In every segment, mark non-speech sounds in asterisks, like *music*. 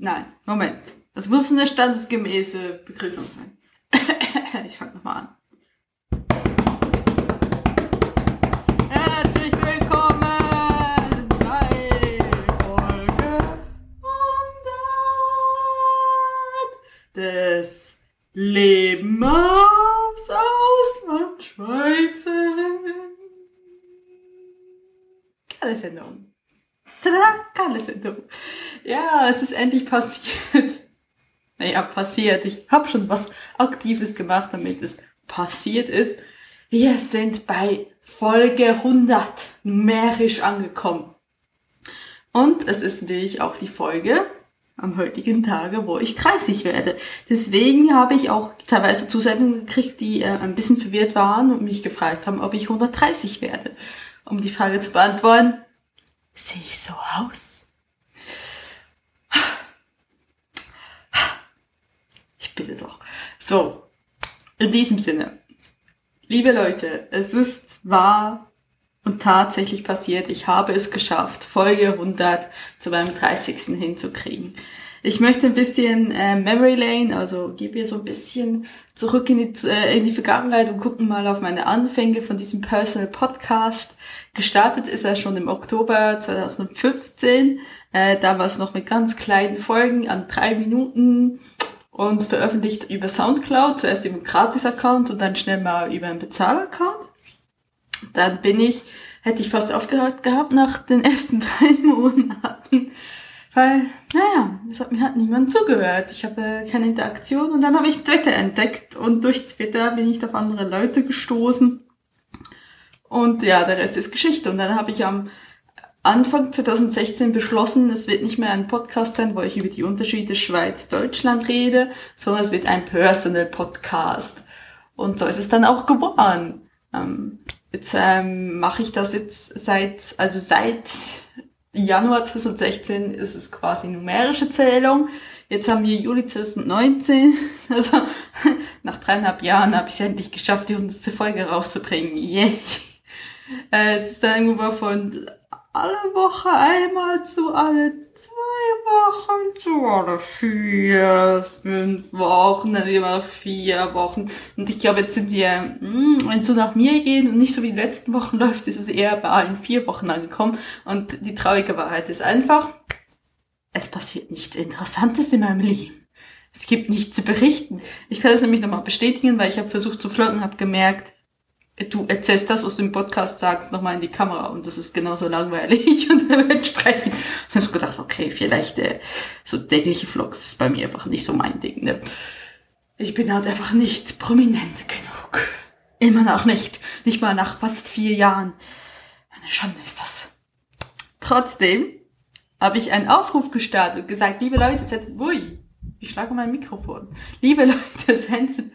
Nein, Moment. Das muss eine standesgemäße Begrüßung sein. *laughs* ich fange nochmal an. Herzlich willkommen bei Folge 100 des Leben aufs Ausland Schweizer. Geile Sendung. Tada, geile Sendung. Ja, es ist endlich passiert. *laughs* Naja, passiert. Ich habe schon was Aktives gemacht, damit es passiert ist. Wir sind bei Folge 100 numerisch angekommen. Und es ist natürlich auch die Folge am heutigen Tage, wo ich 30 werde. Deswegen habe ich auch teilweise Zusendungen gekriegt, die äh, ein bisschen verwirrt waren und mich gefragt haben, ob ich 130 werde. Um die Frage zu beantworten, sehe ich so aus? Ich bitte doch. So, in diesem Sinne, liebe Leute, es ist wahr und tatsächlich passiert. Ich habe es geschafft, Folge 100 zu meinem 30. hinzukriegen. Ich möchte ein bisschen äh, Memory Lane, also gebe ihr so ein bisschen zurück in die, äh, in die Vergangenheit und gucken mal auf meine Anfänge von diesem Personal Podcast. Gestartet ist er schon im Oktober 2015, äh, damals noch mit ganz kleinen Folgen an drei Minuten und veröffentlicht über Soundcloud, zuerst über einen Gratis-Account und dann schnell mal über einen Bezahl-Account. Dann bin ich, hätte ich fast aufgehört gehabt nach den ersten *laughs* drei Monaten, weil, naja, es hat mir halt niemand zugehört. Ich habe keine Interaktion und dann habe ich Twitter entdeckt und durch Twitter bin ich auf andere Leute gestoßen. Und ja, der Rest ist Geschichte. Und dann habe ich am Anfang 2016 beschlossen, es wird nicht mehr ein Podcast sein, wo ich über die Unterschiede Schweiz-Deutschland rede, sondern es wird ein Personal Podcast. Und so ist es dann auch geworden. Ähm, jetzt ähm, mache ich das jetzt seit, also seit Januar 2016 ist es quasi numerische Zählung. Jetzt haben wir Juli 2019. *laughs* Also *laughs* nach dreieinhalb Jahren habe ich es endlich geschafft, die hundertste Folge rauszubringen. Yay! Äh, es ist dann irgendwo von alle Woche einmal zu alle zwei Wochen zu alle vier, fünf Wochen, dann immer vier Wochen. Und ich glaube, jetzt sind wir, wenn es so nach mir geht und nicht so wie die letzten Wochen *laughs* läuft, ist es eher bei allen vier Wochen angekommen. Und die traurige Wahrheit ist einfach, es passiert nichts Interessantes in meinem Leben. Es gibt nichts zu berichten. Ich kann das nämlich nochmal bestätigen, weil ich habe versucht zu flirten, habe gemerkt, du erzählst das, was du im Podcast sagst, nochmal in die Kamera und das ist genauso langweilig *laughs* und dementsprechend habe ich gedacht, okay, vielleicht äh, so tägliche Vlogs ist bei mir einfach nicht so mein Ding. Ne? Ich bin halt einfach nicht prominent genug. Immer noch nicht. Nicht mal nach fast vier Jahren. Eine Schande ist das. Trotzdem habe ich einen Aufruf gestartet und gesagt, liebe Leute, sendet, ui, ich schlage mein Mikrofon. Liebe Leute, *laughs* sendet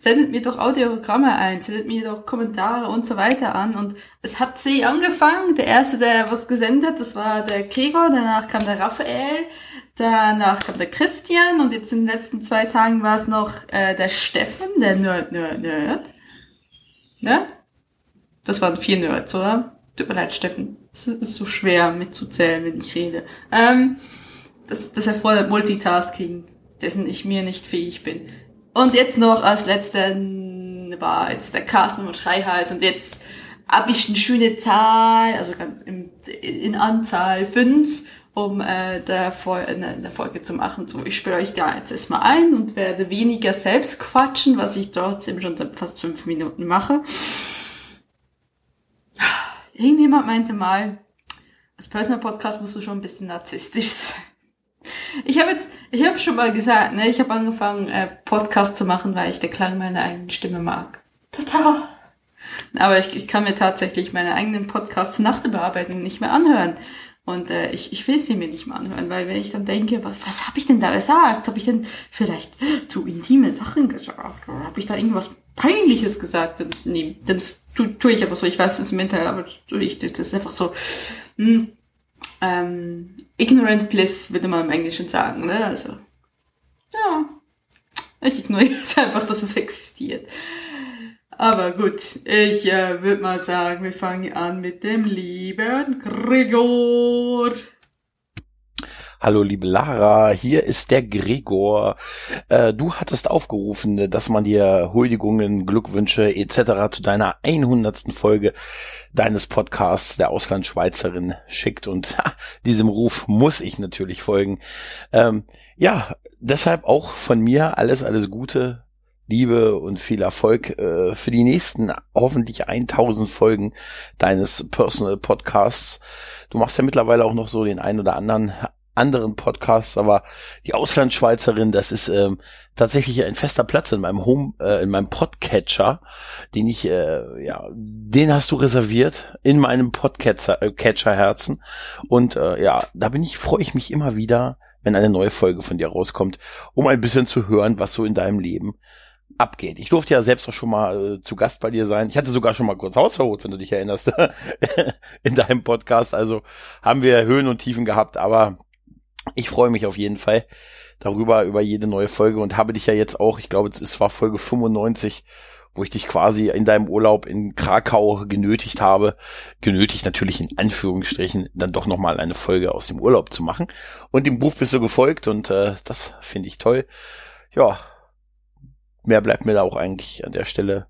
sendet mir doch Audiogramme ein, sendet mir doch Kommentare und so weiter an. Und es hat sie angefangen. Der erste, der was gesendet hat, das war der Gregor, danach kam der Raphael, danach kam der Christian und jetzt in den letzten zwei Tagen war es noch äh, der Steffen, der Nerd, Nerd, Nerd. Ne? Das waren vier Nerds, oder? Tut mir leid, Steffen. Es ist so schwer mitzuzählen, wenn ich rede. Ähm, das, das erfordert Multitasking, dessen ich mir nicht fähig bin. Und jetzt noch als letzten war jetzt der Carsten und Schreihals und jetzt habe ich eine schöne Zahl, also ganz im, in Anzahl fünf, um äh, der, Fol eine, Folge zu machen. So, ich spiele euch da jetzt erstmal ein und werde weniger selbst quatschen, was ich trotzdem schon seit fast fünf Minuten mache. Irgendjemand meinte mal, als Personal Podcast musst du schon ein bisschen narzisstisch sein. Ich habe jetzt, ich habe schon mal gesagt, ne, ich habe angefangen, äh, Podcast zu machen, weil ich den Klang meiner eigenen Stimme mag. Total. Aber ich, ich kann mir tatsächlich meine eigenen Podcasts nach der Bearbeitung nicht mehr anhören. Und äh, ich, ich will sie mir nicht mehr anhören, weil wenn ich dann denke, was, was habe ich denn da gesagt? Habe ich denn vielleicht zu intime Sachen gesagt? Oder habe ich da irgendwas Peinliches gesagt? Und, nee, dann tue tu ich einfach so. Ich weiß es im Internet, aber tue ich, das ist einfach so. Hm, ähm, ignorant bliss, würde man im Englischen sagen, ne? Also, ja. Ich ignoriere *laughs* jetzt einfach, dass es existiert. Aber gut, ich äh, würde mal sagen, wir fangen an mit dem lieben Gregor. Hallo liebe Lara, hier ist der Gregor. Äh, du hattest aufgerufen, dass man dir Huldigungen, Glückwünsche etc. zu deiner 100. Folge deines Podcasts der Auslandschweizerin schickt und ha, diesem Ruf muss ich natürlich folgen. Ähm, ja, deshalb auch von mir alles, alles Gute, Liebe und viel Erfolg äh, für die nächsten hoffentlich 1000 Folgen deines Personal Podcasts. Du machst ja mittlerweile auch noch so den ein oder anderen anderen Podcasts, aber die Auslandschweizerin, das ist ähm, tatsächlich ein fester Platz in meinem Home, äh, in meinem Podcatcher, den ich, äh, ja, den hast du reserviert in meinem Podcatcher äh, Catcher Herzen und äh, ja, da bin ich, freue ich mich immer wieder, wenn eine neue Folge von dir rauskommt, um ein bisschen zu hören, was so in deinem Leben abgeht. Ich durfte ja selbst auch schon mal äh, zu Gast bei dir sein. Ich hatte sogar schon mal kurz Hausverbot, wenn du dich erinnerst, *laughs* in deinem Podcast. Also haben wir Höhen und Tiefen gehabt, aber ich freue mich auf jeden Fall darüber, über jede neue Folge und habe dich ja jetzt auch, ich glaube, es war Folge 95, wo ich dich quasi in deinem Urlaub in Krakau genötigt habe, genötigt natürlich in Anführungsstrichen, dann doch nochmal eine Folge aus dem Urlaub zu machen. Und dem Buch bist du gefolgt und äh, das finde ich toll. Ja, mehr bleibt mir da auch eigentlich an der Stelle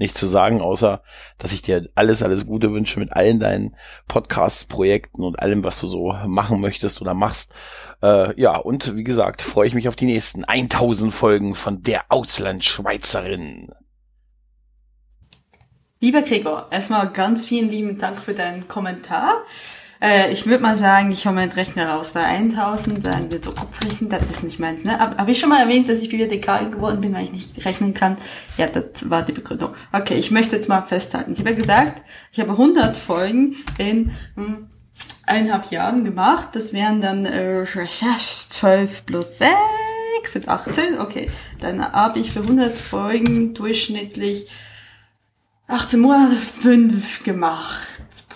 nicht zu sagen, außer dass ich dir alles, alles Gute wünsche mit allen deinen Podcasts, Projekten und allem, was du so machen möchtest oder machst. Äh, ja, und wie gesagt, freue ich mich auf die nächsten 1000 Folgen von der Auslandschweizerin. Lieber Gregor, erstmal ganz vielen lieben Dank für deinen Kommentar. Äh, ich würde mal sagen, ich hole meinen Rechner raus, weil 1000, sagen wir so Kopfrechnen, das ist nicht meins. Ne? Habe hab ich schon mal erwähnt, dass ich Bibliothekar geworden bin, weil ich nicht rechnen kann? Ja, das war die Begründung. Okay, ich möchte jetzt mal festhalten. Ich habe ja gesagt, ich habe 100 Folgen in hm, eineinhalb Jahren gemacht. Das wären dann äh, 12 plus 6 sind 18. Okay, dann habe ich für 100 Folgen durchschnittlich 18 Monate 5 gemacht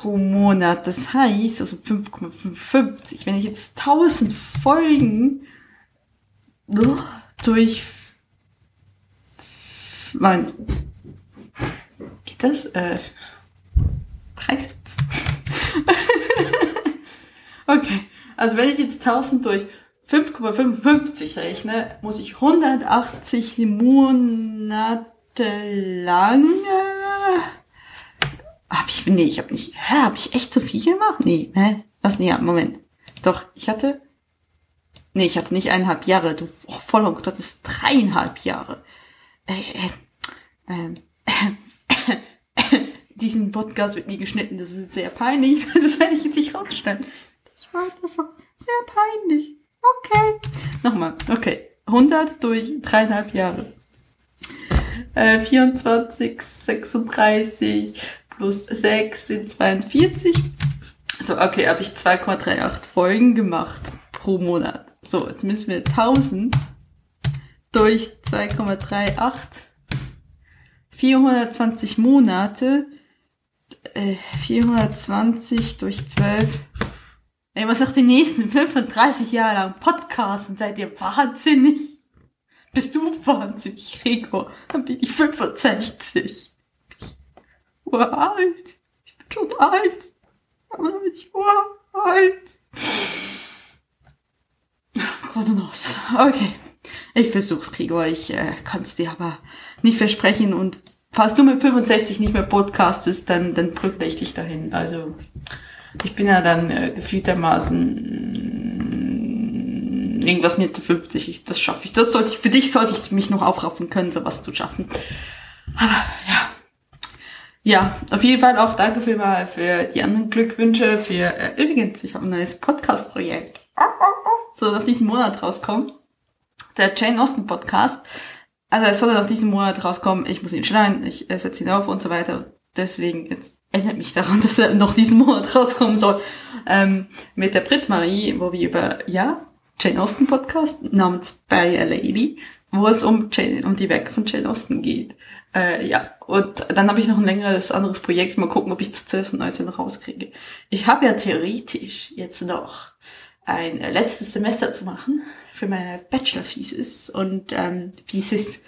pro Monat. Das heißt, also 5,55. Wenn ich jetzt 1000 Folgen durch mein geht das? Äh, drei Sätze. *laughs* okay, also wenn ich jetzt 1000 durch 5,55 rechne, muss ich 180 Monate lang hab ich, nee, ich hab nicht, hä, hab ich echt zu viel gemacht? Nee, hä? Was, nee, Moment. Doch, ich hatte, nee, ich hatte nicht eineinhalb Jahre, du, oh, voll und das ist dreieinhalb Jahre. Äh, äh, äh, äh, diesen Podcast wird nie geschnitten, das ist sehr peinlich, *laughs* das werde ich jetzt nicht rausschneiden. Das war sehr peinlich. Okay. Nochmal, okay. 100 durch dreieinhalb Jahre. Äh, 24, 36, plus 6 sind 42. So, okay, habe ich 2,38 Folgen gemacht pro Monat. So, jetzt müssen wir 1000 durch 2,38 420 Monate äh, 420 durch 12 Ey, was sagt die nächsten 35 Jahre lang Podcasten? Seid ihr wahnsinnig? Bist du wahnsinnig, Gregor? Dann bin ich 65 uralt. Ich bin schon alt. Aber dann bin ich uralt. Grandios. Okay. Ich versuch's, Gregor. Ich äh, kann's dir aber nicht versprechen. Und falls du mit 65 nicht mehr podcastest, dann, dann brücke ich dich dahin. Also, ich bin ja dann äh, gefühltermaßen irgendwas Mitte 50. Ich, das schaffe ich. Das sollte ich, für dich sollte ich mich noch aufraffen können, sowas zu schaffen. Aber, ja. Ja, auf jeden Fall auch danke für, mal für die anderen Glückwünsche. Für äh, übrigens, ich habe ein neues Podcast-Projekt. Soll nach diesem Monat rauskommen. Der Jane Austen Podcast. Also es soll nach diesem Monat rauskommen. Ich muss ihn schneiden, ich äh, setze ihn auf und so weiter. Deswegen jetzt erinnert mich daran, *laughs* dass er noch diesen Monat rauskommen soll. Ähm, mit der Brit Marie, wo wir über ja Jane Austen Podcast namens By a Lady, wo es um Jane, um die Werke von Jane Austen geht. Äh, ja, und dann habe ich noch ein längeres anderes Projekt. Mal gucken, ob ich das 2019 noch rauskriege. Ich habe ja theoretisch jetzt noch ein äh, letztes Semester zu machen für meine Bachelor-Thesis und ähm, Thesis,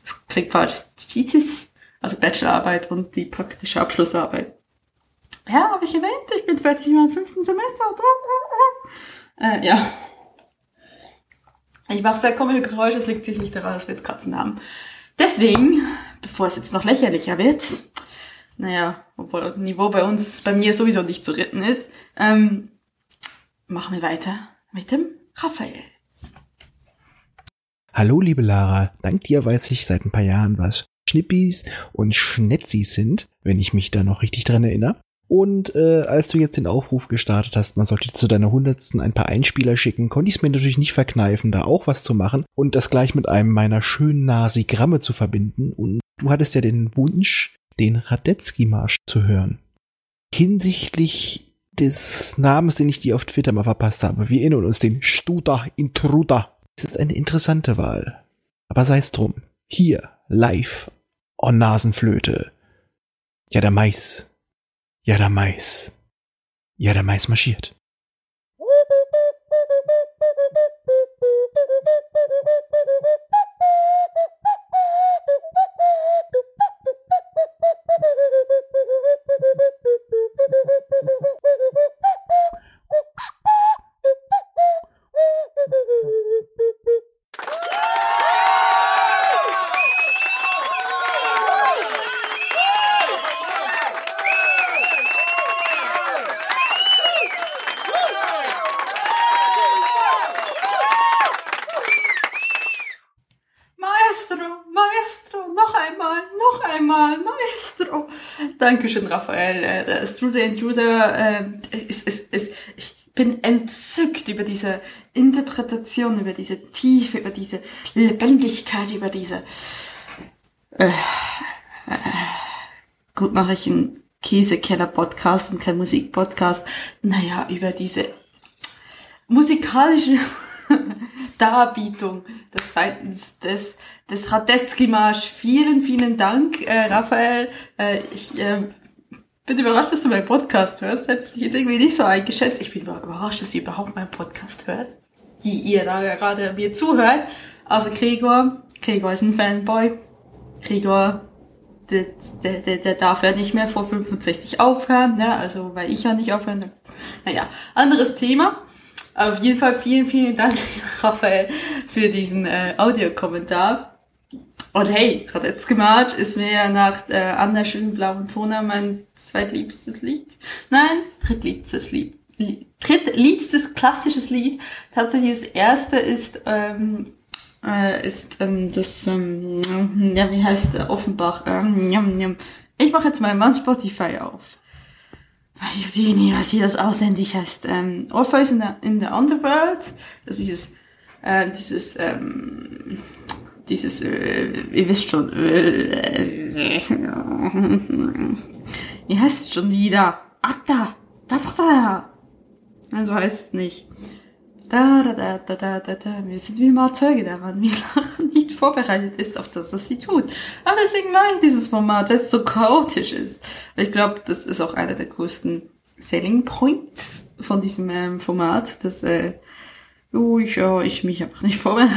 das klingt falsch, Thesis, also Bachelorarbeit und die praktische Abschlussarbeit. Ja, habe ich erwähnt, ich bin fertig mit meinem fünften Semester. Äh, ja, Ich mache sehr komische Geräusche, es liegt sicherlich daran, dass wir jetzt Katzen haben. Deswegen, bevor es jetzt noch lächerlicher wird, naja, obwohl das Niveau bei uns, bei mir sowieso nicht zu retten ist, ähm, machen wir weiter mit dem Raphael. Hallo, liebe Lara. Dank dir weiß ich seit ein paar Jahren, was Schnippis und Schnetzis sind, wenn ich mich da noch richtig dran erinnere. Und äh, als du jetzt den Aufruf gestartet hast, man sollte zu deiner Hundertsten ein paar Einspieler schicken, konnte ich es mir natürlich nicht verkneifen, da auch was zu machen und das gleich mit einem meiner schönen Nasigramme zu verbinden. Und du hattest ja den Wunsch, den Radetzky-Marsch zu hören. Hinsichtlich des Namens, den ich dir auf Twitter mal verpasst habe, wir erinnern uns den Studer Intruder. Das ist eine interessante Wahl. Aber sei es drum. Hier, live, on Nasenflöte. Ja, der Mais Yadamais. Yadamais marschiert. And Judah, äh, ist, ist, ist, ich bin entzückt über diese Interpretation, über diese Tiefe, über diese Lebendigkeit, über diese äh, äh, gut mache ich einen Käsekeller-Podcast und kein Musik-Podcast. Naja, über diese musikalische *laughs* Darbietung des Feindens des, des Radetzky-Marsch. Vielen, vielen Dank, äh, Raphael. Äh, ich äh, bin überrascht, dass du meinen Podcast hörst. Hätte ich dich jetzt irgendwie nicht so eingeschätzt. Ich bin überrascht, dass ihr überhaupt meinen Podcast hört. Die ihr da gerade mir zuhört. Also Gregor, Gregor ist ein Fanboy. Gregor, der, der, der, der darf ja nicht mehr vor 65 aufhören, ne? also weil ich ja nicht aufhören. Naja, anderes Thema. Auf jeden Fall vielen, vielen Dank, *laughs* Raphael, für diesen äh, Audiokommentar. Und hey, Radetzky March ist mir nach äh, An der schönen blauen Tona mein zweitliebstes Lied. Nein, drittliebstes Lied. Drittliebstes klassisches Lied. Tatsächlich das erste ist, ähm, äh, ist ähm, das, ähm, ja, wie heißt der? Offenbach. Ähm, ich mache jetzt mal mein Spotify auf ich sehe nie, was hier das auswendig heißt. Ähm, Orpheus in the, in the Underworld, das ist dieses, äh, dieses, ähm, dieses, äh, ihr wisst schon, äh, wie heißt schon wieder? Ach da, da, da, da. Also heißt es nicht. Da, da, da, da, da, da, da. Wir sind wie immer Zeuge daran. Wir *laughs* lachen nicht vorbereitet ist auf das, was sie tut. Aber deswegen mag ich dieses Format, weil es so chaotisch ist. Ich glaube, das ist auch einer der größten Selling Points von diesem ähm, Format, dass äh, oh, ich, oh, ich mich einfach nicht vorbereite.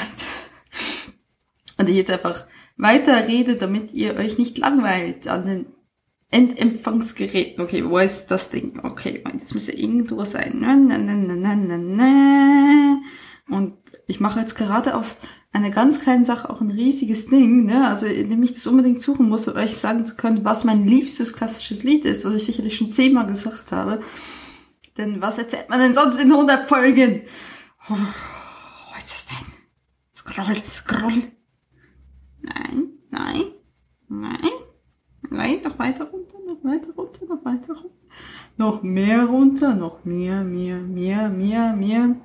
*laughs* Und ich jetzt einfach weiter rede, damit ihr euch nicht langweilt an den Endempfangsgeräten. Okay, wo ist das Ding? Okay, das müsste irgendwo sein. Und ich mache jetzt gerade aus einer ganz kleinen Sache auch ein riesiges Ding, ne? Also indem ich das unbedingt suchen muss, um euch sagen zu können, was mein liebstes klassisches Lied ist, was ich sicherlich schon zehnmal gesagt habe. Denn was erzählt man denn sonst in 100 Folgen? Oh, was ist das denn? Scroll, scroll. Nein, nein, nein. Nein, noch weiter runter, noch weiter runter, noch weiter runter. Noch mehr runter, noch mehr, mehr, mehr, mehr, mehr.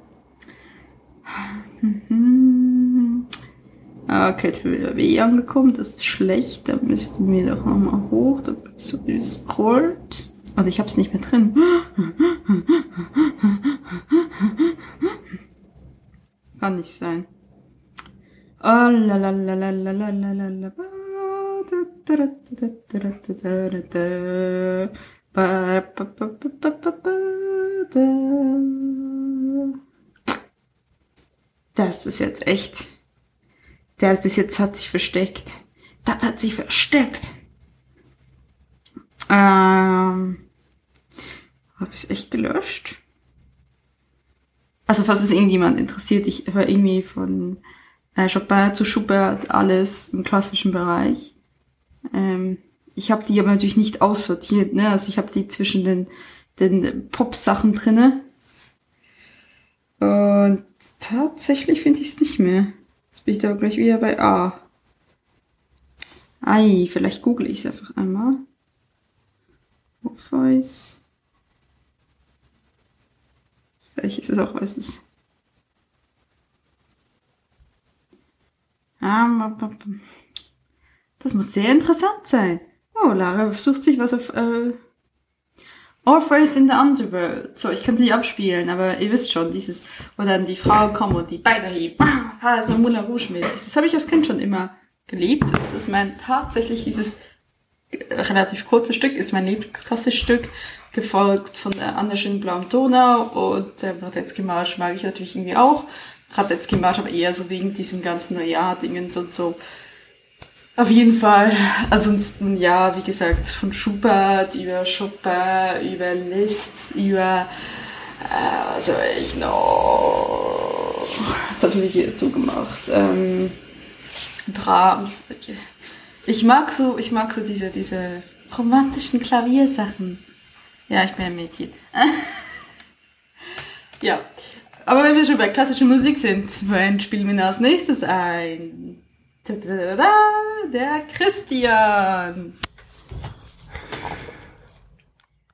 Okay, jetzt bin ich wieder W angekommen. Das ist schlecht. Da müssten wir doch nochmal hoch. Da so gescrollt. Also ich hab's nicht mehr drin. Kann nicht sein. Oh, la. Das ist jetzt echt. Das ist jetzt hat sich versteckt. Das hat sich versteckt. Ähm, habe ich es echt gelöscht? also falls es irgendjemand interessiert, ich höre irgendwie von äh, Chopin zu Schubert alles im klassischen Bereich. Ähm, ich habe die aber natürlich nicht aussortiert, ne? Also ich habe die zwischen den, den Pop-Sachen drinne. Und tatsächlich finde ich es nicht mehr. Jetzt bin ich da gleich wieder bei A. Ei, vielleicht google ich es einfach einmal. Voice. Vielleicht ist es auch, weiß es. Ah, Das muss sehr interessant sein. Oh, Lara sucht sich was auf äh, Orpheus in the Underworld. So, ich kann nicht abspielen, aber ihr wisst schon, dieses, wo dann die Frau kommt und die Beine hebt. Ah, so Moulin Rouge-mäßig. Das habe ich als Kind schon immer geliebt. Das ist mein tatsächlich dieses relativ kurze Stück, ist mein Lieblingsklassestück, gefolgt von der Anderschen Blauen Donau und der Radetzky Marsch mag ich natürlich irgendwie auch. Radetzky Marsch aber eher so wegen diesem ganzen Neujahr-Dingens und so. Auf jeden Fall. Ansonsten, ja, wie gesagt, von Schubert über Chopin, über Liszt, über, äh, was habe ich noch? Das habe ich wieder zugemacht. Ähm, Brahms. Ich mag so, ich mag so diese, diese romantischen Klaviersachen. Ja, ich bin ein Mädchen. *laughs* ja. Aber wenn wir schon bei klassischer Musik sind, wen spielen wir als nächstes ein? Der Christian.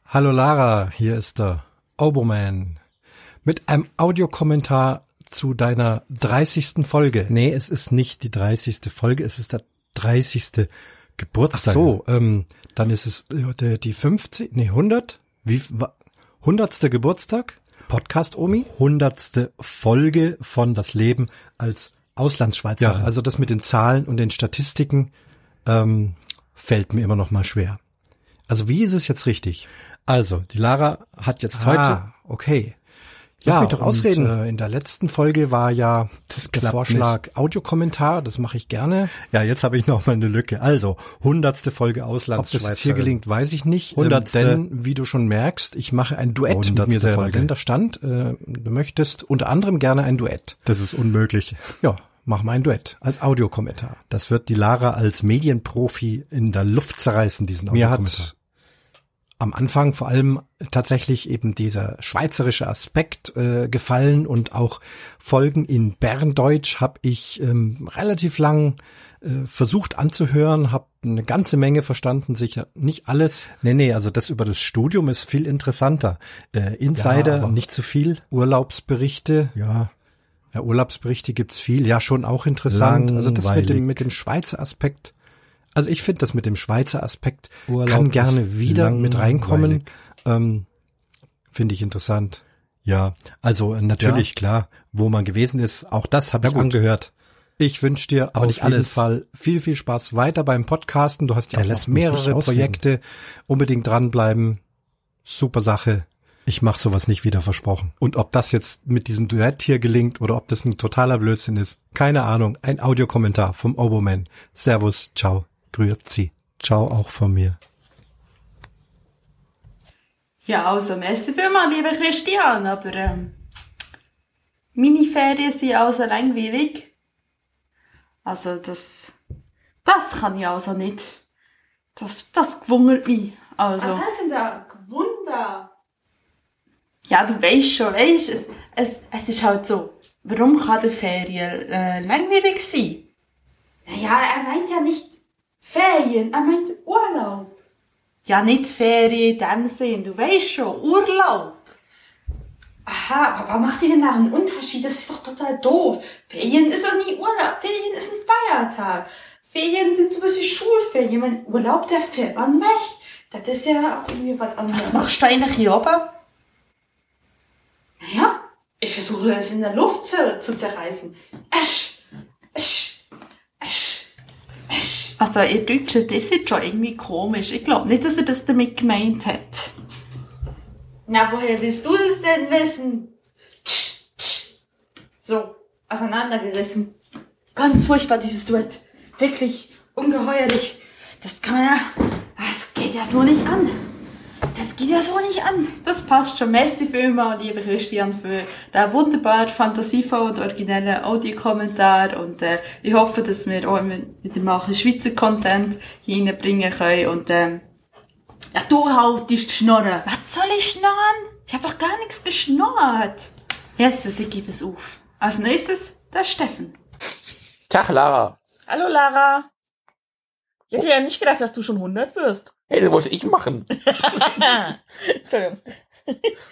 Hallo Lara, hier ist der Oboman mit einem Audiokommentar zu deiner 30. Folge. Nee, es ist nicht die 30. Folge, es ist der 30. Geburtstag. Ach so, ähm, dann ist es äh, die 50, nee, 100? Wie, 100. Geburtstag? Podcast Omi? 100. Folge von Das Leben als Auslandsschweizer. Ja, also das mit den Zahlen und den Statistiken ähm, fällt mir immer noch mal schwer. Also wie ist es jetzt richtig? Also, die Lara hat jetzt ah, heute, okay, Lass ja, mich doch ausreden. Und, äh, in der letzten Folge war ja das der Vorschlag nicht. Audiokommentar, das mache ich gerne. Ja, jetzt habe ich noch mal eine Lücke. Also, hundertste Folge Auslandsschweizer. Ob das hier gelingt, weiß ich nicht. Ähm, hundertste. Ähm, denn, wie du schon merkst, ich mache ein Duett mit mir selber. Folge. Denn da stand, äh, du möchtest unter anderem gerne ein Duett. Das ist unmöglich. Ja, mach mal ein Duett als Audiokommentar. Das wird die Lara als Medienprofi in der Luft zerreißen, diesen Audiokommentar. Mir hat am Anfang vor allem tatsächlich eben dieser schweizerische Aspekt äh, gefallen und auch Folgen in Berndeutsch habe ich ähm, relativ lang äh, versucht anzuhören, habe eine ganze Menge verstanden, sicher nicht alles. Nee, nee, also das über das Studium ist viel interessanter. Äh, Insider, ja, nicht zu viel, Urlaubsberichte, ja. Ja, Urlaubsberichte gibt's viel, ja schon auch interessant. Also das mit dem, mit dem Schweizer Aspekt also ich finde das mit dem Schweizer Aspekt Urlaub kann gerne wieder mit reinkommen. Ähm, finde ich interessant. Ja, also natürlich ja. klar, wo man gewesen ist, auch das habe ja, ich gut. angehört. Ich wünsche dir Aber auf nicht jeden alles. Fall viel, viel Spaß weiter beim Podcasten. Du hast ja auch mehrere Projekte. Unbedingt dranbleiben. Super Sache. Ich mache sowas nicht wieder versprochen. Und ob das jetzt mit diesem Duett hier gelingt oder ob das ein totaler Blödsinn ist, keine Ahnung. Ein Audiokommentar vom Oboman. Servus, ciao. Grüezi. Ciao auch von mir. Ja, also merci vielmals, lieber Christian, aber ähm, meine Ferien sind also langweilig. Also das, das kann ich also nicht. Das, das gewundert mich. Also. Was heißt denn da gewundert? Ja, du weißt schon, weißt, es, es, es ist halt so, warum kann die Ferien äh, langweilig sein? Naja, er meint ja nicht Ferien, er meint Urlaub. Ja, nicht Ferien in dem Sinn, du weißt schon, Urlaub. Aha, aber was macht ihr denn da einen Unterschied? Das ist doch total doof. Ferien ist doch nie Urlaub, Ferien ist ein Feiertag. Ferien sind sowas wie Schulferien. Mein Urlaub, der fährt man weg. Das ist ja auch irgendwie was anderes. Was machst du eigentlich hier oben? Naja, ich versuche es in der Luft zu, zu zerreißen. Esch, esch. Also ihr Deutschen, ihr seid schon irgendwie komisch. Ich glaube nicht, dass er das damit gemeint hat. Na, woher willst du das denn wissen? So, auseinandergerissen. Ganz furchtbar, dieses Duett. Wirklich ungeheuerlich. Das kann man ja... Das geht ja so nicht an. Das geht ja so nicht an. Das passt schon. Merci vielmals, lieber Christian, für den wunderbar fantasievollen und originellen Audiokommentar. Und äh, ich hoffe, dass wir auch immer wieder mal ein bisschen Schweizer Content hier reinbringen können. Und ähm, ja, du haltest Schnorren. Was soll ich schnorren? Ich habe doch gar nichts geschnorrt. Jesus, ich gebe es auf. Als nächstes der Steffen. Tag, Lara. Hallo Lara. Ich hätte ja nicht gedacht, dass du schon 100 wirst. Hey, das wollte ich machen. *laughs* *laughs* Entschuldigung.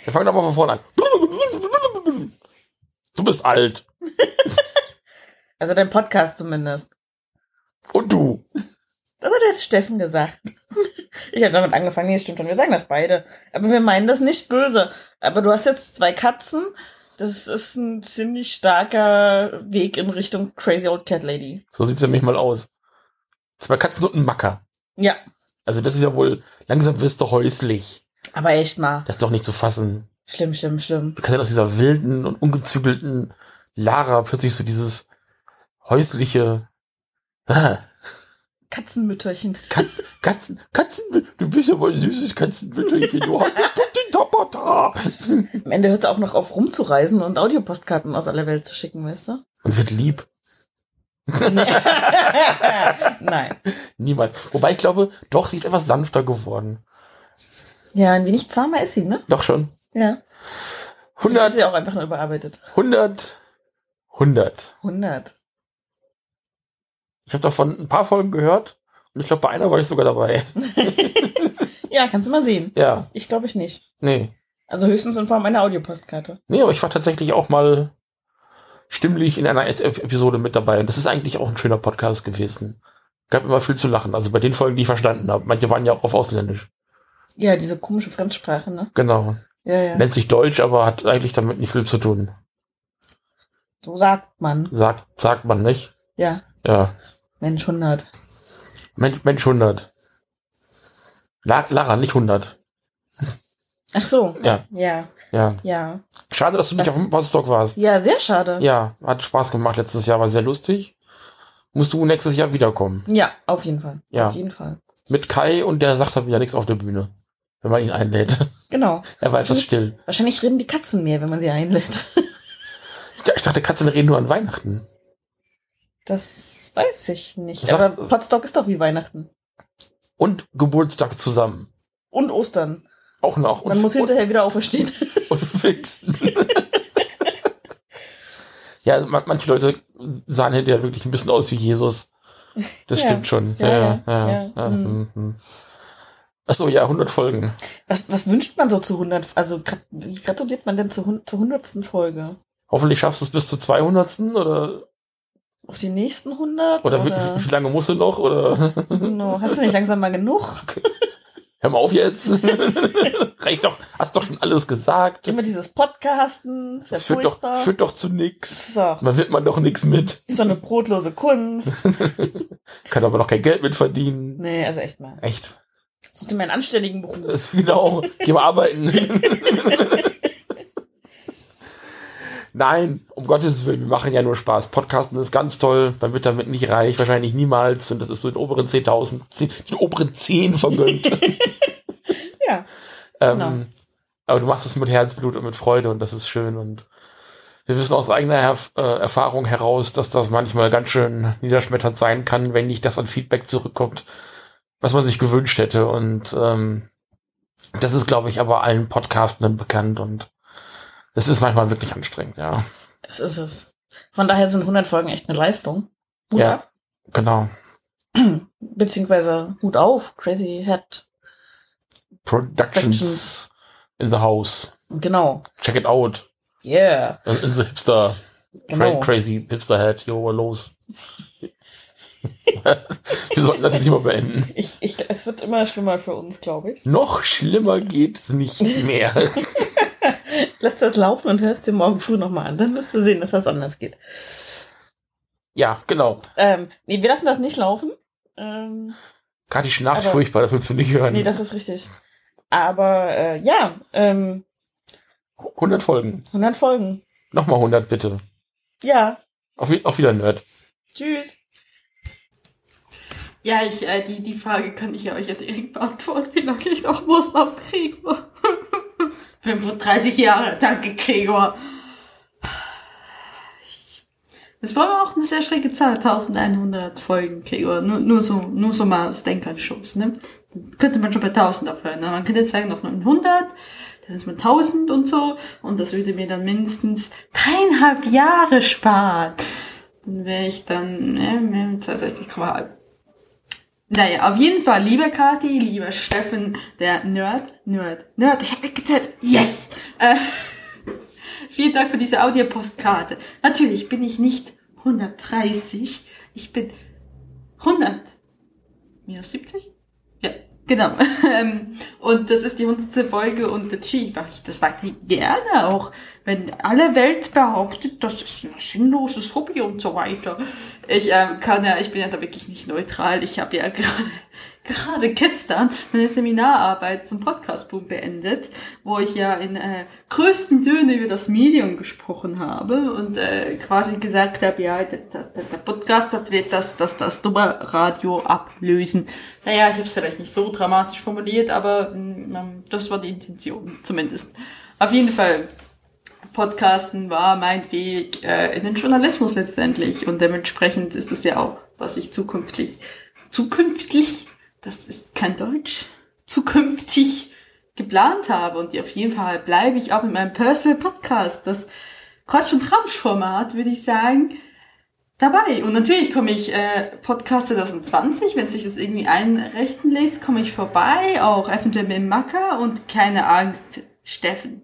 Wir fangen doch mal von vorne an. Du bist alt. *laughs* Also dein Podcast zumindest. Und du. Das hat jetzt Steffen gesagt. Ich habe damit angefangen. Nee, stimmt schon. Wir sagen das beide. Aber wir meinen das nicht böse. Aber du hast jetzt zwei Katzen. Das ist ein ziemlich starker Weg in Richtung Crazy Old Cat Lady. So sieht's nämlich mal aus. Zwei Katzen und ein Macker. Ja. Also das ist ja wohl, langsam wirst du häuslich. Aber echt mal. Das ist doch nicht zu fassen. Schlimm, schlimm, schlimm. Du kannst ja aus dieser wilden und ungezügelten Lara plötzlich so dieses häusliche ah, Katzenmütterchen. Katz, Katzen, Katzen, du bist ja wohl ein süßes Katzenmütterchen. Du hast den Tapata. Am Ende hört sie auch noch auf rumzureisen und Audiopostkarten aus aller Welt zu schicken, weißt du? Und wird lieb. *laughs* Nein. Niemals. Wobei ich glaube, doch, sie ist etwas sanfter geworden. Ja, ein wenig zahmer ist sie, ne? Doch schon. Ja. 100, Ist ja auch einfach nur überarbeitet. 100, 100. 100. Ich habe davon ein paar Folgen gehört und ich glaube, bei einer war ich sogar dabei. *laughs* Ja, kannst du mal sehen. Ja, Ich glaube ich nicht. nee. Also höchstens in Form einer Audiopostkarte. Nee, aber ich war tatsächlich auch mal stimmlich in einer Ep- Episode mit dabei. Und das ist eigentlich auch ein schöner Podcast gewesen. Gab immer viel zu lachen. Also bei den Folgen, die ich verstanden habe. Manche waren ja auch auf Ausländisch. Ja, diese komische Fremdsprache, ne? Genau. Ja, ja. Nennt sich Deutsch, aber hat eigentlich damit nicht viel zu tun. So sagt man. Sagt, sagt man nicht. Ja. Ja. Mensch, 100. Mensch, Mensch 100. La Lara, nicht 100. Ach so. Ja, Ja, ja. ja. Schade, dass du nicht auf dem Woodstock warst. Ja, sehr schade. Ja, hat Spaß gemacht letztes Jahr, war sehr lustig. Musst du nächstes Jahr wiederkommen. Ja, auf jeden Fall. Ja. Auf jeden Fall. Mit Kai und der sagt dann wieder nichts auf der Bühne. Wenn man ihn einlädt. *laughs* Genau. Er war etwas still. Wahrscheinlich reden die Katzen mehr, wenn man sie einlädt. Ich, ich dachte, Katzen reden nur an Weihnachten. Das weiß ich nicht. Sagt- Aber Potstock ist doch wie Weihnachten. Und Geburtstag zusammen. Und Ostern. Auch noch. Und, Man muss hinterher wieder auferstehen. *laughs* und Pfingsten. *laughs* ja, man, manche Leute sahen hinterher wirklich ein bisschen aus wie Jesus. Das *laughs* Ja. stimmt schon. Ja, Ja, ja, ja. ja. Mhm. hm, hm. Ach so, ja, 100 Folgen. Was, was wünscht man so zu 100? Also, wie gratuliert man denn zu, zur 100. Folge? Hoffentlich schaffst du es bis zur 200. oder, Auf die nächsten 100? oder, wie, wie lange musst du noch? Oder Genau. Hast du nicht langsam mal genug? Hör mal auf jetzt. *laughs* Reicht doch, hast doch schon alles gesagt. Immer dieses Podcasten. Ist ja Das führt doch, führt doch zu nix. ist doch, Man wird man doch nix mit. *laughs* ist doch eine brotlose Kunst. *laughs* Kann aber noch kein Geld mit verdienen. Nee, also echt mal. Echt. Such dir mal einen anständigen Beruf. Das, genau. Geh mal arbeiten. Nein, um Gottes Willen, wir machen ja nur Spaß. Podcasten ist ganz toll, man wird damit nicht reich, wahrscheinlich niemals. Und das ist so den oberen 10.000, 10, den oberen 10 vergönnt. Ähm, Genau. Aber du machst es mit Herzblut und mit Freude und das ist schön. Und wir wissen aus eigener Erf äh, Erfahrung heraus, dass das manchmal ganz schön niederschmetternd sein kann, wenn nicht das an Feedback zurückkommt, was man sich gewünscht hätte. Und ähm, das ist, glaube ich, aber allen Podcastenden bekannt und das ist manchmal wirklich anstrengend, ja. Das ist es. Von daher sind 100 Folgen echt eine Leistung. Hut Ja. ab. Genau. *clears throat* Beziehungsweise Hut auf. Crazy Head. Productions in the house. Genau. Check it out. Yeah. In, the hipster, Genau. cra crazy hipster head. Jo, los. *laughs* wir sollten das jetzt nicht mal beenden. *laughs* Ich, ich, es wird immer schlimmer für uns, glaube ich. Noch schlimmer geht's nicht mehr. *laughs* Lass das laufen und hörst dir morgen früh nochmal an. Dann wirst du sehen, dass das anders geht. ja, genau. Ähm, nee, wir lassen das nicht laufen. Ähm, die Schnarcht furchtbar, das willst du nicht hören. nee, das ist richtig. Aber äh, ja, ähm, 100 Folgen. 100 Folgen. Nochmal 100 bitte. Ja. Auf, auf wieder Nerd. Tschüss. Ja, ich, äh, die, die Frage kann ich ja euch ja direkt beantworten, wie lange ich noch Muslimkrieg war. 35 Jahre, danke Gregor. Das war aber auch eine sehr schräge Zahl, 1100 Folgen, Gregor. Nur, nur so, nur so mal als Denkanstoß, ne? Dann könnte man schon bei 1000 aufhören. Ne? Man könnte jetzt sagen, noch 900, dann ist man 1000 und so. Und das würde mir dann mindestens dreieinhalb Jahre sparen. Dann wäre ich dann, ne, 62,5. Naja, auf jeden Fall, lieber Kati, lieber Steffen, der Nerd, Nerd, Nerd, ich habe mitgezählt, yes! Äh, *laughs* vielen Dank für diese Audiopostkarte. Natürlich bin ich nicht 130, ich bin 100. Minus 70? Ja, genau. *laughs* Ähm, und das ist die 100. Folge und natürlich mache ich das weiter gerne auch, wenn alle Welt behauptet, das ist ein sinnloses Hobby und so weiter. Ich ähm, kann ja, ich bin ja da wirklich nicht neutral. Ich habe ja *laughs* gerade gerade gestern meine Seminararbeit zum Podcast-Boom beendet, wo ich ja in äh, größten Tönen über das Medium gesprochen habe und äh, quasi gesagt habe, ja, der, der, der Podcast das wird das, das, das dumme Radio ablösen. Naja, ich habe es vielleicht nicht so dramatisch formuliert, aber mh, das war die Intention zumindest. Auf jeden Fall Podcasten war mein Weg äh, in den Journalismus letztendlich und dementsprechend ist das ja auch, was ich zukünftig, zukünftig, das ist kein Deutsch, zukünftig geplant habe und auf jeden Fall bleibe ich auch in meinem Personal Podcast, das Quatsch- und Tramsch-Format, würde ich sagen, dabei. Und natürlich komme ich äh, Podcast 2020, wenn sich das irgendwie einrichten lässt, komme ich vorbei, auch eventuell mit Macker und keine Angst, Steffen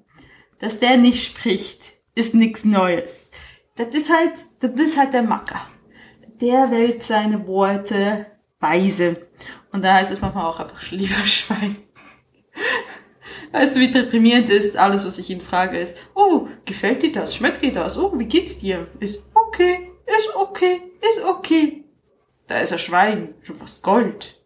dass der nicht spricht, ist nichts Neues. Das ist halt, das ist halt der Macker. Der wählt seine Worte weise. Und da heißt es manchmal auch einfach lieber Schwein. Weißt du, wie deprimierend ist, alles, was ich ihn frage, ist, oh, gefällt dir das? Schmeckt dir das? Oh, wie geht's dir? Ist okay, ist okay, ist okay. Da ist er Schwein, schon fast Gold.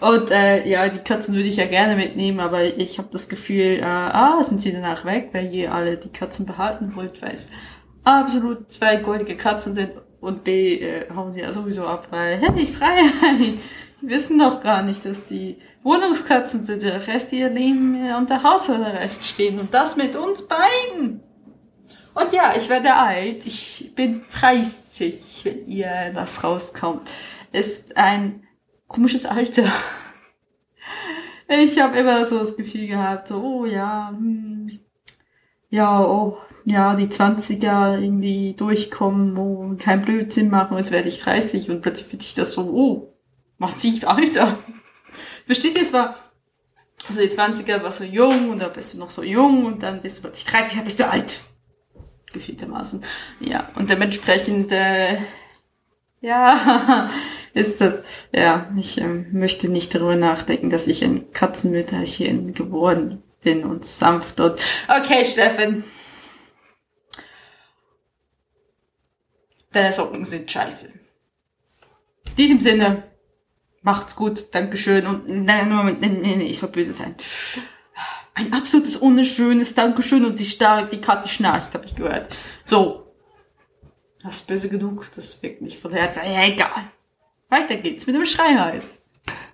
Und äh, ja, die Katzen würde ich ja gerne mitnehmen, aber ich habe das Gefühl, äh, A, sind sie danach weg, weil ihr alle die Katzen behalten wollt, weil es absolut zwei goldige Katzen sind und B, äh, hauen sie ja sowieso ab, weil, hey, Freiheit, die wissen doch gar nicht, dass sie Wohnungskatzen sind, der Rest ihr Leben unter Haushaltsrecht stehen und das mit uns beiden. Und ja, ich werde alt, ich bin 30, wenn ihr das rauskommt. Ist ein komisches Alter. Ich habe immer so das Gefühl gehabt, so, oh ja, hm, ja, oh, ja, die 20er irgendwie durchkommen, oh, kein Blödsinn machen, jetzt werde ich 30 und plötzlich finde ich das so, oh, massiv Alter. *laughs* Versteht ihr, es war, also die 20er war so jung und da bist du noch so jung und dann bist du plötzlich 30, da bist du alt. Gefühltermaßen. Ja, und dementsprechend, äh, ja, *laughs* ist das, ja, ich ähm, möchte nicht darüber nachdenken, dass ich ein Katzenmütterchen geworden bin und sanft und, okay, Steffen. Deine Socken sind scheiße. In diesem Sinne, macht's gut, Dankeschön und, nein, Moment, nein, nein, ich soll böse sein. Ein absolutes unschönes Dankeschön und die, Star die Karte schnarcht, habe ich gehört. So, das ist böse genug, das wirkt nicht von Herzen. Egal. Weiter geht's mit dem Schreihals.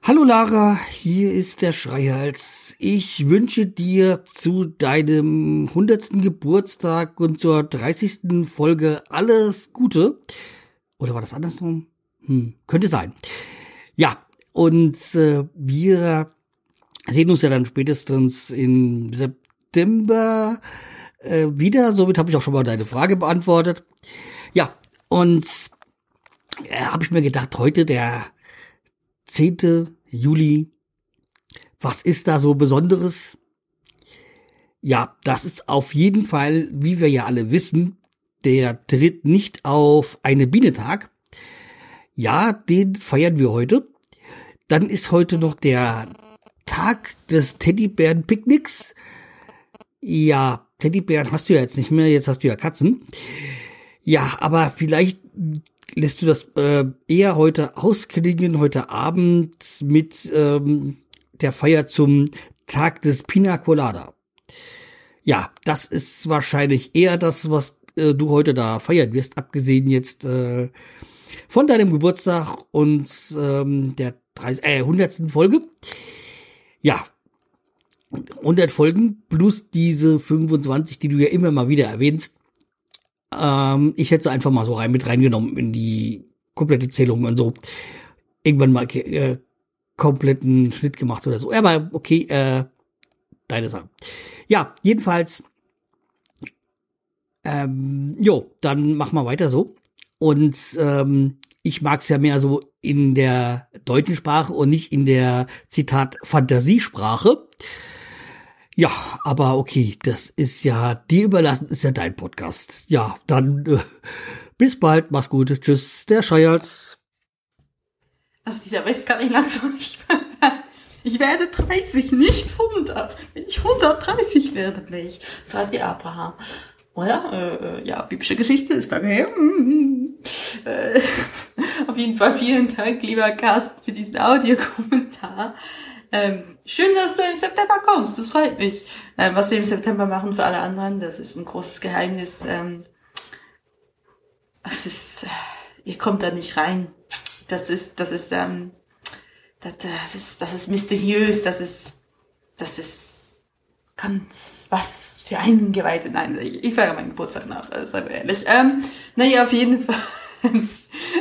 Hallo Lara, hier ist der Schreihals. Ich wünsche dir zu deinem 100. Geburtstag und zur 30. Folge alles Gute. Oder war das andersrum? Hm, könnte sein. Ja, und äh, wir sehen uns ja dann spätestens im September äh, wieder. Somit habe ich auch schon mal deine Frage beantwortet. Ja, und äh, habe ich mir gedacht, heute der 10. Juli, was ist da so Besonderes? Ja, das ist auf jeden Fall, wie wir ja alle wissen, der tritt nicht auf eine Bienetag. Ja, den feiern wir heute. Dann ist heute noch der Tag des Teddybären-Picknicks. Ja, Teddybären hast du ja jetzt nicht mehr, jetzt hast du ja Katzen. Ja, aber vielleicht lässt du das äh, eher heute ausklingen, heute Abend mit ähm, der Feier zum Tag des Pina Colada. Ja, das ist wahrscheinlich eher das, was äh, du heute da feiern wirst, abgesehen jetzt äh, von deinem Geburtstag und ähm, der 30, äh, 100. Folge. Ja, 100 Folgen plus diese 25, die du ja immer mal wieder erwähnst. Ähm, ich hätte sie einfach mal so rein mit reingenommen in die komplette Zählung und so. Irgendwann mal äh, kompletten Schnitt gemacht oder so. Aber okay, äh, deine Sache. Ja, jedenfalls. Ähm, jo, dann mach mal weiter so. Und ähm, ich mag's ja mehr so in der deutschen Sprache und nicht in der Zitat Fantasiesprache. Ja, aber okay, das ist ja dir überlassen, ist ja dein Podcast. Ja, dann äh, bis bald, mach's gut, tschüss, der Scheuerz. Also dieser Witz kann ich langsam nicht mehr. Ich werde 30, nicht 100. Wenn ich 130 werde, bin ich so alt wie Abraham. Oder? Äh, äh, ja, biblische Geschichte ist lange her. Äh, *laughs* auf jeden Fall vielen Dank, lieber Carsten, für diesen Audiokommentar. Ähm, schön, dass du im September kommst. Das freut mich. Ähm, was wir im September machen für alle anderen, das ist ein großes Geheimnis. Ähm, es ist, äh, ihr kommt da nicht rein. Das ist, das ist, ähm, das, das ist, das ist mysteriös. Das ist, das ist ganz was für einen Geweihte. Nein, ich, ich feiere meinen Geburtstag nach, äh, seien wir ehrlich. Ähm, naja, auf jeden *laughs* Fall.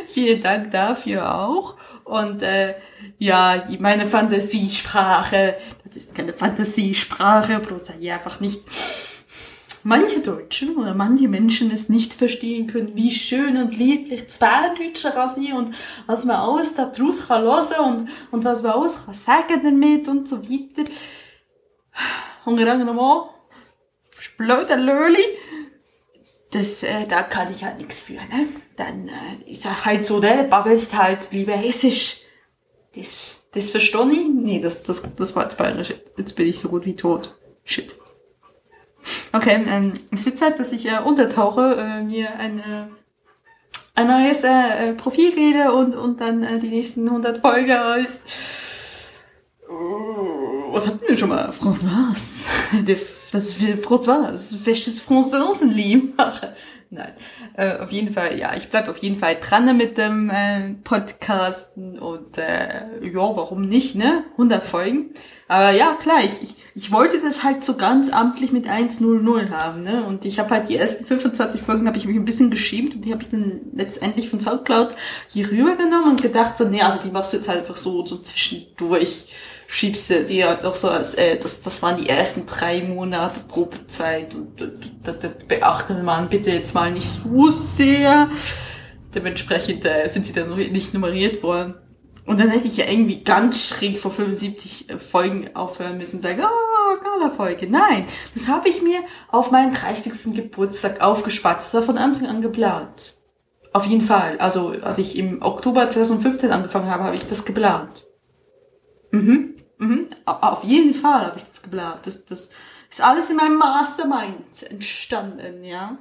Vielen Dank dafür auch. Und äh, ja, meine Fantasiesprache, das ist keine Fantasiesprache, bloß ihr einfach nicht manche Deutschen oder manche Menschen es nicht verstehen können, wie schön und lieblich zwei Deutsche kann sein und was man alles daraus kann hören und, und was man alles kann sagen damit und so weiter. Und gerade nochmal, blöder Löli, das, äh, da kann ich halt nichts für, ne? Dann äh, ist er halt so, der babbelst halt lieber hessisch. Das, das verstehe ich? Nee, das, das, das war jetzt bayerisch. Jetzt bin ich so gut wie tot. Shit. Okay, ähm, es wird Zeit, dass ich äh, untertauche, äh, mir ein, äh, ein neues äh, Profil gebe und, und dann äh, die nächsten 100 Folgen als Oh, was hatten wir schon mal? François. *laughs* Das ist für François. Festes Franzosenlied machen. Nein. Äh, auf jeden Fall, ja, ich bleib auf jeden Fall dran mit dem äh, Podcasten und äh, ja, warum nicht, ne? 100 Folgen. Aber ja, klar, ich, ich, ich wollte das halt so ganz amtlich mit 1.00 haben, ne? Und ich habe halt die ersten 25 Folgen habe ich mich ein bisschen geschämt und die habe ich dann letztendlich von Soundcloud hier rübergenommen und gedacht so, nee, also die machst du jetzt halt einfach so, so zwischendurch schiebst du die halt auch so als, äh, das, das waren die ersten drei Monate Probezeit und da, da, da beachte man bitte jetzt mal nicht so sehr. Dementsprechend äh, sind sie dann nicht nummeriert worden. Und dann hätte ich ja irgendwie ganz schräg vor 75 Folgen aufhören müssen und sagen, oh, Gala-Folge. Nein, das habe ich mir auf meinen 30. Geburtstag aufgespatzt, das war von Anfang an geplant. Auf jeden Fall. Also, als ich im Oktober 2015 angefangen habe, habe ich das geplant. Mhm. Mhm. Auf jeden Fall habe ich das geplant. Das, das ist alles in meinem Mastermind entstanden, ja.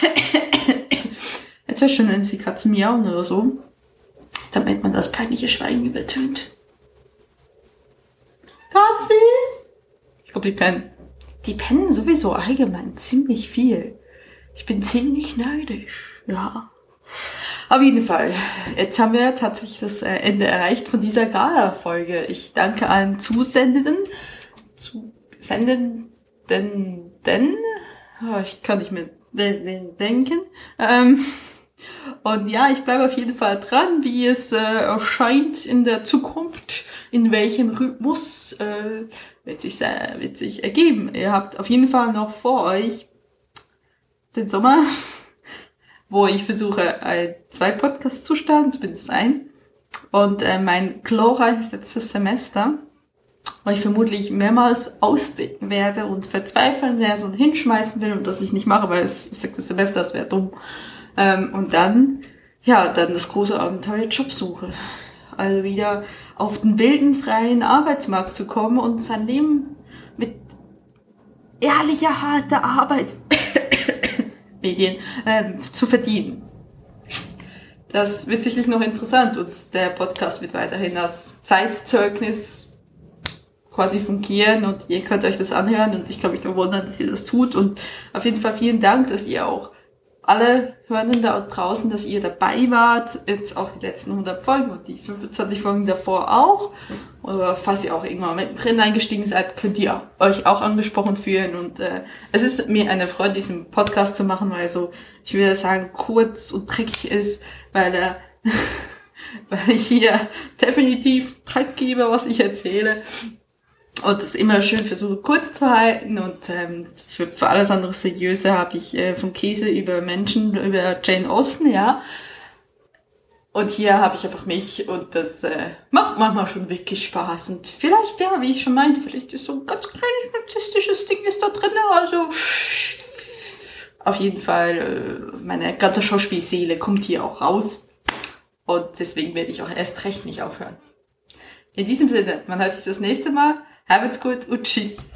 *coughs* Jetzt du schon, wenn die Katze miauen oder so, damit man das peinliche Schweigen übertönt. Katzis! Ich glaube, die pennen. Die pennen sowieso allgemein ziemlich viel. Ich bin ziemlich neidisch, ja. Auf jeden Fall. Jetzt haben wir tatsächlich das äh, Ende erreicht von dieser Gala-Folge. Ich danke allen Zusendenden. Zusendenden, denn, oh, ich kann nicht mehr denken. Ähm, und ja, ich bleibe auf jeden Fall dran, wie es äh, erscheint in der Zukunft, in welchem Rhythmus äh, wird, sich, äh, wird sich ergeben. Ihr habt auf jeden Fall noch vor euch den Sommer *laughs* wo ich versuche, äh, zwei Podcasts zu starten, zumindest ein. Und äh, mein glorreiches letztes Semester, ich vermutlich mehrmals ausdenken werde und verzweifeln werde und hinschmeißen will und das ich nicht mache, weil es ist sechstes Semester, das wäre dumm. Ähm, und dann, ja, dann das große Abenteuer Jobsuche. Also wieder auf den wilden, freien Arbeitsmarkt zu kommen und sein Leben mit ehrlicher, harter Arbeit *coughs* Medien ähm, zu verdienen. Das wird sicherlich noch interessant und der Podcast wird weiterhin als Zeitzeugnis quasi fungieren und ihr könnt euch das anhören und ich kann mich nur wundern, dass ihr das tut und auf jeden Fall vielen Dank, dass ihr auch alle Hörenden da draußen, dass ihr dabei wart. Jetzt auch die letzten 100 Folgen und die 25 Folgen davor auch. Oder falls ihr auch irgendwann mittendrin eingestiegen seid, könnt ihr euch auch angesprochen fühlen. Und äh, es ist mir eine Freude, diesen Podcast zu machen, weil so, ich würde sagen, kurz und dreckig ist, weil er *laughs* weil ich hier definitiv Dreck gebe, was ich erzähle. Und das immer schön versuche kurz zu halten und ähm, für, für alles andere Seriöse habe ich äh, vom Käse über Menschen, über Jane Austen, ja. Und hier habe ich einfach mich und das äh, macht manchmal schon wirklich Spaß. Und vielleicht, ja, wie ich schon meinte, vielleicht ist so ein ganz kleines narzisstisches Ding ist da drin. Also auf jeden Fall, äh, meine ganze Schauspielseele kommt hier auch raus. Und deswegen werde ich auch erst recht nicht aufhören. In diesem Sinne, man hört sich das nächste Mal. Habt's gut und tschüss.